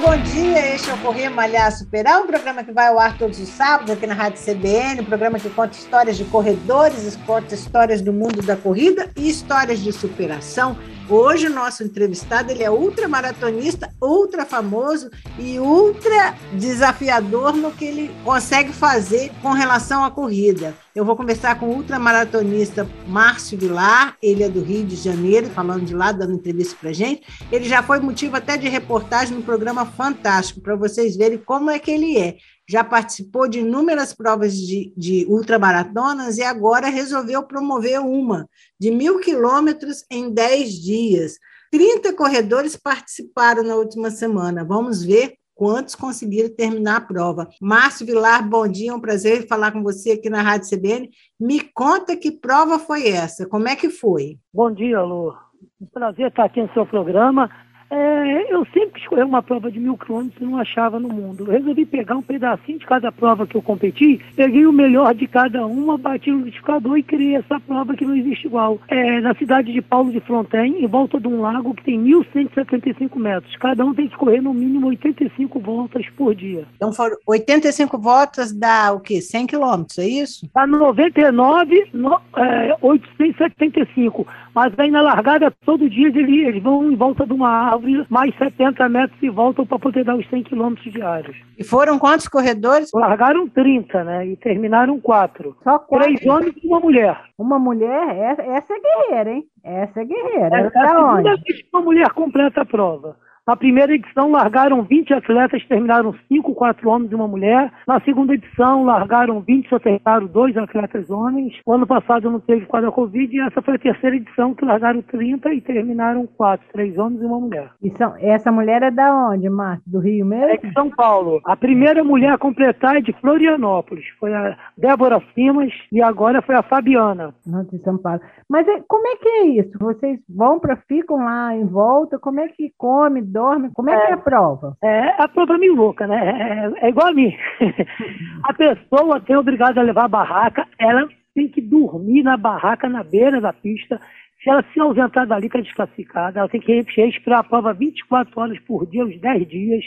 Bom dia. Este é o Correr Malhar Superar, um programa que vai ao ar todos os sábados aqui na Rádio CBN, um programa que conta histórias de corredores, conta histórias do mundo da corrida e histórias de superação. Hoje o nosso entrevistado ele é ultramaratonista, ultra famoso e ultra desafiador no que ele consegue fazer com relação à corrida. Eu vou conversar com o ultramaratonista Márcio Vilar, ele é do Rio de Janeiro, falando de lá, dando entrevista para gente. Ele já foi motivo até de reportagem no programa Fantástico, para vocês verem como é que ele é já participou de inúmeras provas de, de ultramaratonas e agora resolveu promover uma de mil quilômetros em dez dias. 30 corredores participaram na última semana. Vamos ver quantos conseguiram terminar a prova. Márcio Vilar, bom dia, é um prazer falar com você aqui na Rádio CBN. Me conta que prova foi essa, como é que foi? Bom dia, Lu. Um prazer estar aqui no seu programa. É, eu sempre escolhi uma prova de mil quilômetros e não achava no mundo. Eu resolvi pegar um pedacinho de cada prova que eu competi, peguei o melhor de cada uma, bati no liquidificador e criei essa prova que não existe igual. É, na cidade de Paulo de Fronten, em volta de um lago que tem 1.175 metros. Cada um tem que correr no mínimo 85 voltas por dia. Então foram 85 voltas dá o quê? 100 quilômetros, é isso? Dá 99, no, é, 875. Mas aí na largada, todo dia eles, eles vão em volta de uma árvore, mais 70 metros e voltam para poder dar os 100 quilômetros diários. E foram quantos corredores? Largaram 30, né? E terminaram 4. Só quatro. Três homens e uma mulher. Uma mulher? Essa, essa é guerreira, hein? Essa é guerreira. É, Ela é tá a segunda onde? vez que uma mulher completa a prova. Na primeira edição, largaram 20 atletas, terminaram 5, 4 homens e uma mulher. Na segunda edição, largaram 20, só terminaram 2 atletas homens. O ano passado não teve quadro da Covid e essa foi a terceira edição, que largaram 30 e terminaram 4, 3 homens e uma mulher. E são- essa mulher é da onde, Márcio? Do Rio É mesmo? de São Paulo. A primeira mulher a completar é de Florianópolis. Foi a Débora Simas e agora foi a Fabiana. Não, de São Paulo. Mas é- como é que é isso? Vocês vão para, ficam lá em volta? Como é que come, dorme? Como é, que é a prova? É a prova meio louca, né? É, é igual a mim. a pessoa tem obrigada a levar a barraca, ela tem que dormir na barraca na beira da pista. Se ela se ausentar dali, está desclassificada. Ela tem que esperar a prova 24 horas por dia, uns 10 dias.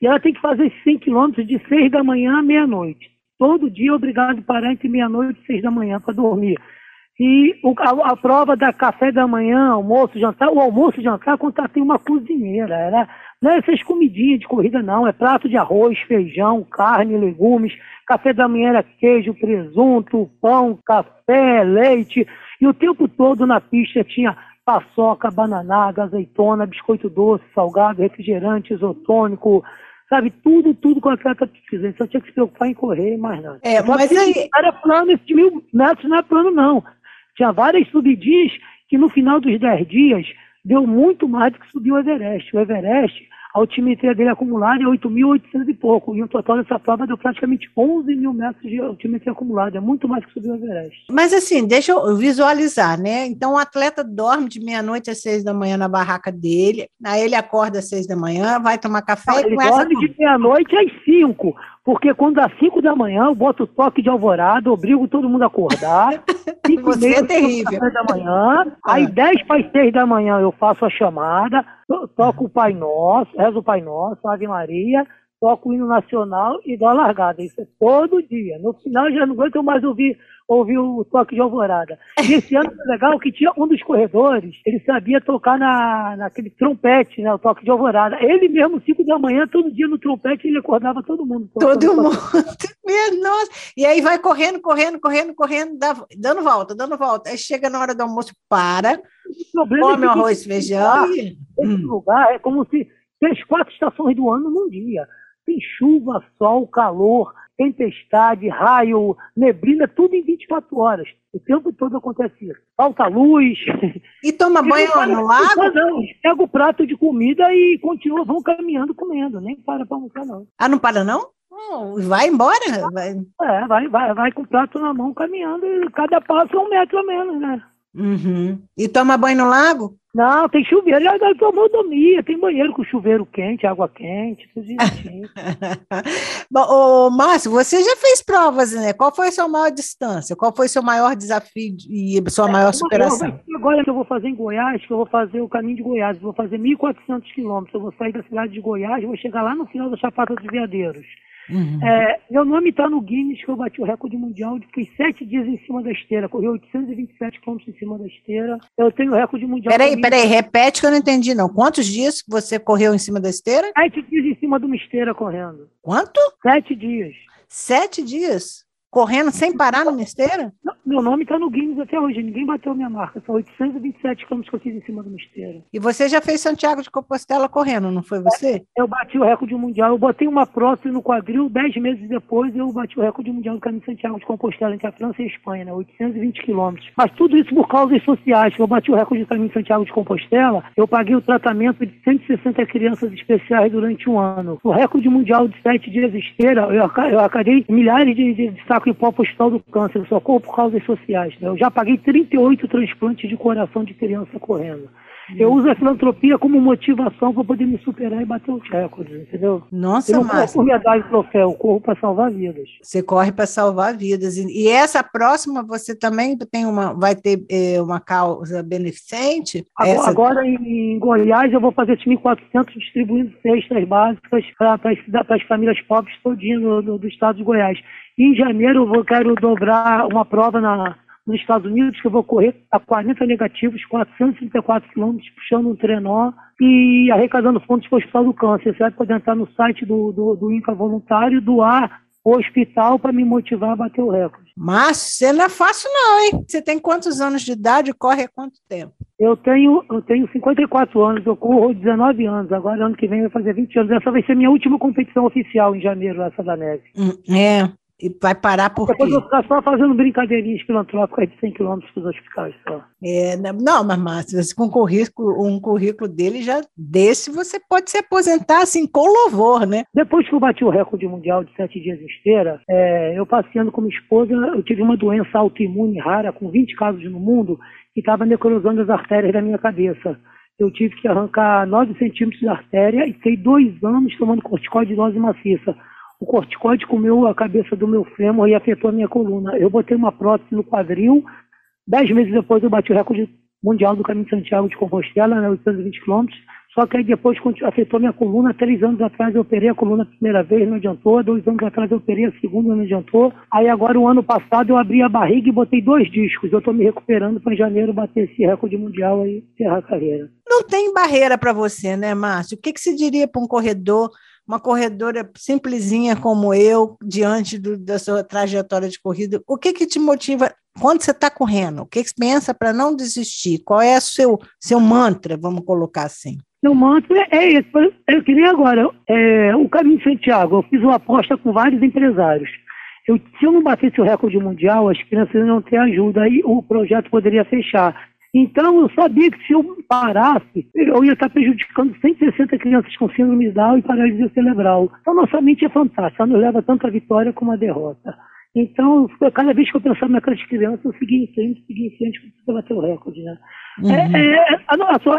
E ela tem que fazer esses 100 quilômetros de 6 da manhã à meia-noite. Todo dia é obrigado a parar entre meia-noite e 6 da manhã para dormir. E o- a, a prova da café da manhã, almoço, jantar, o almoço e jantar, tem uma cozinheira. Era, não é essas comidinhas de corrida, não. É prato de arroz, feijão, carne, legumes. Café da manhã era queijo, presunto, pão, café, leite. E o tempo todo na pista tinha paçoca, bananada, azeitona, biscoito doce, salgado, refrigerante, isotônico. Sabe, tudo, tudo que o atleta. Ele só tinha que se preocupar em correr e mais nada. É, mas aí- não era plano, esse mil metros não é plano, não. Tinha várias subidinhas que no final dos 10 dias deu muito mais do que subiu o Everest. O Everest, a altimetria dele acumulada é 8.800 e pouco. E o total dessa prova deu praticamente 11 mil metros de altimetria acumulada. É muito mais que subiu o Everest. Mas assim, deixa eu visualizar, né? Então o atleta dorme de meia-noite às seis da manhã na barraca dele, aí ele acorda às seis da manhã, vai tomar café e Ele começa a dorme de meia-noite às 5. Porque quando dá 5 da manhã, eu boto o toque de alvorada, obrigo todo mundo a acordar. Cinco Você meia, é eu tomo terrível. da manhã. Aí 10 para as 6 da manhã eu faço a chamada, to- toco o Pai Nosso, rezo o Pai Nosso, Ave Maria, toco o hino nacional e dou a largada. Isso é todo dia. No final já não aguento mais ouvir, ouvir o toque de alvorada. E esse ano foi legal que tinha um dos corredores, ele sabia tocar na, naquele trompete, né? O toque de alvorada. Ele mesmo, 5 da manhã, todo dia no trompete, ele acordava todo mundo. todo tocando mundo. Nossa. E aí vai correndo, correndo, correndo, correndo, dá- dando volta, dando volta. Aí chega na hora do almoço, para, problema come é o arroz e feijão. Esse Hum. lugar é como se tem as quatro estações do ano num dia. Tem chuva, sol, calor, tempestade, raio, neblina, tudo em 24 horas. O tempo todo acontece isso. Falta luz. E toma banho Eles não no lago? não. Eles pegam o prato de comida e continuam, vão caminhando comendo. Nem para para almoçar, não. Ah, não para não? Hum, vai embora? Vai. É, vai, vai, vai com o prato na mão caminhando e cada passo é um metro a menos, né? Uhum. E toma banho no lago? Não, tem chuveiro, é da mordomia, tem banheiro com chuveiro quente, água quente, tudo direitinho. Bom, ô, Márcio, você já fez provas, né? Qual foi a sua maior distância? Qual foi o seu maior desafio e sua maior é, superação? agora que eu vou fazer em Goiás, que eu vou fazer o caminho de Goiás, vou fazer 1.400 quilômetros, eu vou sair da cidade de Goiás, vou chegar lá no final da Chapada dos Veadeiros. Uhum. É, meu nome está no Guinness, que eu bati o recorde mundial de fui sete dias em cima da esteira, corri 827 quilômetros em cima da esteira. Eu tenho o recorde mundial. Peraí, peraí, repete que eu não entendi, não. Quantos dias você correu em cima da esteira? Sete dias em cima de uma esteira correndo. Quanto? Sete dias. Sete dias? correndo sem parar numa esteira? Meu nome está no Guinness até hoje, ninguém bateu minha marca. São 827 quilômetros que eu fiz em cima de uma esteira. E você já fez Santiago de Compostela correndo, não foi você? Eu bati o recorde mundial. Eu botei uma prótese no quadril, 10 meses depois eu bati o recorde mundial do caminho de Santiago de Compostela entre a França e a Espanha, né? 820 quilômetros. Mas tudo isso por causas sociais. Eu bati o recorde do caminho de Santiago de Compostela, eu paguei o tratamento de 160 crianças especiais durante um ano. O recorde mundial de 7 dias esteira, eu, eu acabei milhares de, de, de saco em pó postal do câncer, socorro por causas sociais. Né? Eu já paguei 38 transplantes de coração de criança correndo. Eu uso a filantropia como motivação para poder me superar e bater os recordes, entendeu? Nossa, eu Márcio. por medalha troféu, eu corro para salvar vidas. Você corre para salvar vidas. E essa próxima você também tem uma, vai ter é, uma causa beneficente? Agora, essa... agora em Goiás eu vou fazer 1.400 distribuindo cestas básicas para as famílias pobres todinho no, no, do estado de Goiás. E em janeiro eu vou, quero dobrar uma prova na nos Estados Unidos, que eu vou correr a 40 negativos, 434 quilômetros, puxando um trenó e arrecadando fundos para o Hospital do Câncer. Você vai poder entrar no site do, do, do INCA Voluntário, doar o hospital para me motivar a bater o recorde. Mas você não é fácil não, hein? Você tem quantos anos de idade e corre há quanto tempo? Eu tenho, eu tenho 54 anos, eu corro 19 anos, agora ano que vem vai fazer 20 anos. Essa vai ser minha última competição oficial em janeiro, essa da neve. Hum, é, e vai parar por Depois quê? eu ficar só fazendo brincadeirinhas filantrópicas de 100 quilômetros para os hospitais. Só. É, não, mas Márcio, com um currículo, um currículo dele já desse, você pode se aposentar assim com louvor, né? Depois que eu bati o recorde mundial de sete dias em esteira, é, eu passeando com minha esposa, eu tive uma doença autoimune rara, com 20 casos no mundo, que estava necrosando as artérias da minha cabeça. Eu tive que arrancar 9 centímetros de artéria e fiquei dois anos tomando corticoide de dose maciça o corticoide comeu a cabeça do meu fêmur e afetou a minha coluna. Eu botei uma prótese no quadril, dez meses depois eu bati o recorde mundial do caminho de Santiago de Compostela, né, 820 quilômetros, só que aí depois afetou minha coluna, três anos atrás eu operei a coluna a primeira vez, não adiantou, dois anos atrás eu operei a segunda, não adiantou, aí agora o ano passado eu abri a barriga e botei dois discos, eu estou me recuperando para em janeiro bater esse recorde mundial aí, encerrar a carreira. Não tem barreira para você, né, Márcio? O que, que se diria para um corredor uma corredora simplesinha como eu, diante do, da sua trajetória de corrida, o que, que te motiva quando você está correndo? O que, que você pensa para não desistir? Qual é o seu, seu mantra, vamos colocar assim? Meu mantra é esse. Eu queria agora, é, o Caminho de Santiago, eu fiz uma aposta com vários empresários. Eu, se eu não batesse o recorde mundial, as crianças não ter ajuda, aí o projeto poderia fechar. Então, eu sabia que se eu parasse, eu ia estar prejudicando 160 crianças com síndrome de Down e paralisia cerebral. Então, nossa mente é fantástica, ela nos leva tanto à vitória como à derrota. Então, cada vez que eu pensava naquelas crianças, eu seguia em frente, seguia em frente, para bater o recorde, né? Uhum. É, é,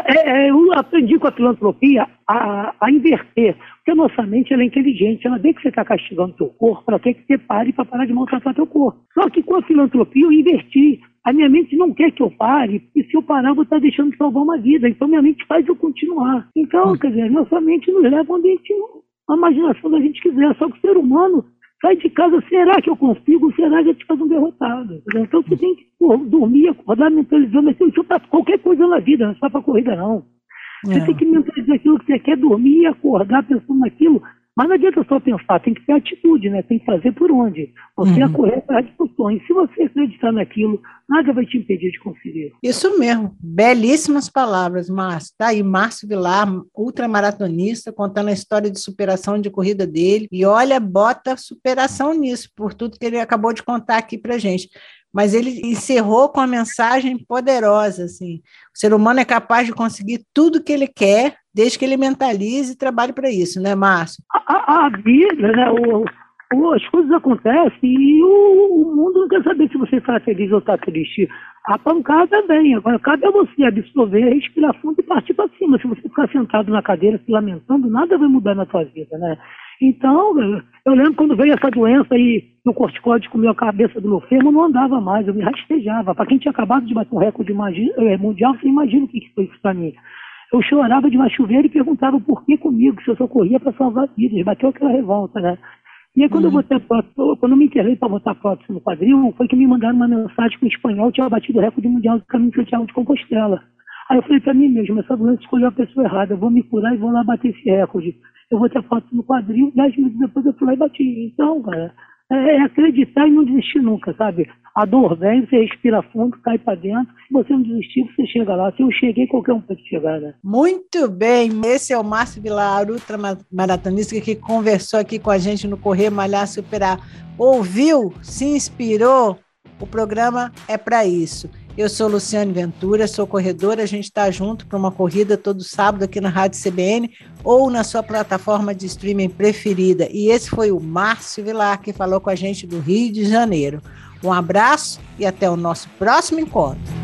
é, é, eu aprendi com a filantropia a, a, inverter, porque a nossa mente ela é inteligente, ela vê que você está castigando o teu corpo, ela quer que você pare para parar de maltratar teu corpo. Só que com a filantropia eu inverti. A minha mente não quer que eu pare, e se eu parar, eu vou estar deixando de salvar uma vida. Então minha mente faz eu continuar. Então, uhum. quer dizer, nossa mente nos leva onde a, gente, a imaginação da gente quiser. Só que o ser humano sai de casa, será que eu consigo? Será que eu te faz um derrotado? Então você tem que pô, dormir, acordar mentalizando assim, isso para qualquer coisa na vida, não é só para corrida não. Você é. tem que mentalizar aquilo que você quer, dormir e acordar pensando naquilo. Mas não adianta só pensar, tem que ter atitude, né? Tem que fazer por onde. Você uhum. é correr atrás de sonho. Se você acreditar naquilo, nada vai te impedir de conseguir. Isso mesmo. Belíssimas palavras, Márcio. Tá aí, Márcio Vilar, ultramaratonista, contando a história de superação de corrida dele. E olha, bota superação nisso, por tudo que ele acabou de contar aqui pra gente mas ele encerrou com uma mensagem poderosa, assim, o ser humano é capaz de conseguir tudo que ele quer, desde que ele mentalize e trabalhe para isso, né, Márcio? A, a, vida, né, o, as coisas acontecem e o, o, mundo não quer saber se você está feliz ou está triste. A pancada vem, agora cabe a você absorver, respirar fundo e partir para cima. Se você ficar sentado na cadeira se lamentando, nada vai mudar na sua vida, né? Então, eu lembro quando veio essa doença e o corticóide comeu a cabeça do meu fêmur, não andava mais, eu me rastejava. Para quem tinha acabado de bater um recorde eh, mundial, você imagina o que foi isso para mim. Eu chorava de uma chuveira e perguntava por que comigo, se eu só corria para salvar vidas. Bateu aquela revolta, né? E aí, quando, uhum. eu botei prótese, quando eu me enterrei para botar prótese no quadril, foi que me mandaram uma mensagem que o espanhol tinha batido o recorde mundial do caminho de Santiago de Compostela. Aí eu falei para mim mesmo, essa doença escolheu a pessoa errada, eu vou me curar e vou lá bater esse recorde. Eu vou ter prótese no quadril, dez minutos depois eu fui lá e bati. Então, cara, é, é acreditar e não desistir nunca, sabe? A dor vem, você respira fundo, cai para dentro. Se você não desistir, você chega lá. Se eu cheguei, qualquer um pode chegar, né? Muito bem. Esse é o Márcio Vilar, ultramaratonista, que conversou aqui com a gente no Correr Malhar Superar. Ouviu? Se inspirou? O programa é para isso. Eu sou Luciane Ventura, sou corredora. A gente está junto para uma corrida todo sábado aqui na Rádio CBN ou na sua plataforma de streaming preferida. E esse foi o Márcio Vilar que falou com a gente do Rio de Janeiro. Um abraço e até o nosso próximo encontro.